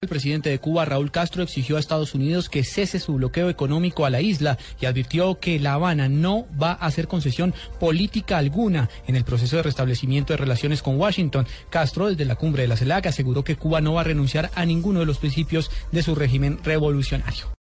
El presidente de Cuba, Raúl Castro, exigió a Estados Unidos que cese su bloqueo económico a la isla y advirtió que La Habana no va a hacer concesión política alguna en el proceso de restablecimiento de relaciones con Washington. Castro, desde la cumbre de la CELAC, aseguró que Cuba no va a renunciar a ninguno de los principios de su régimen revolucionario.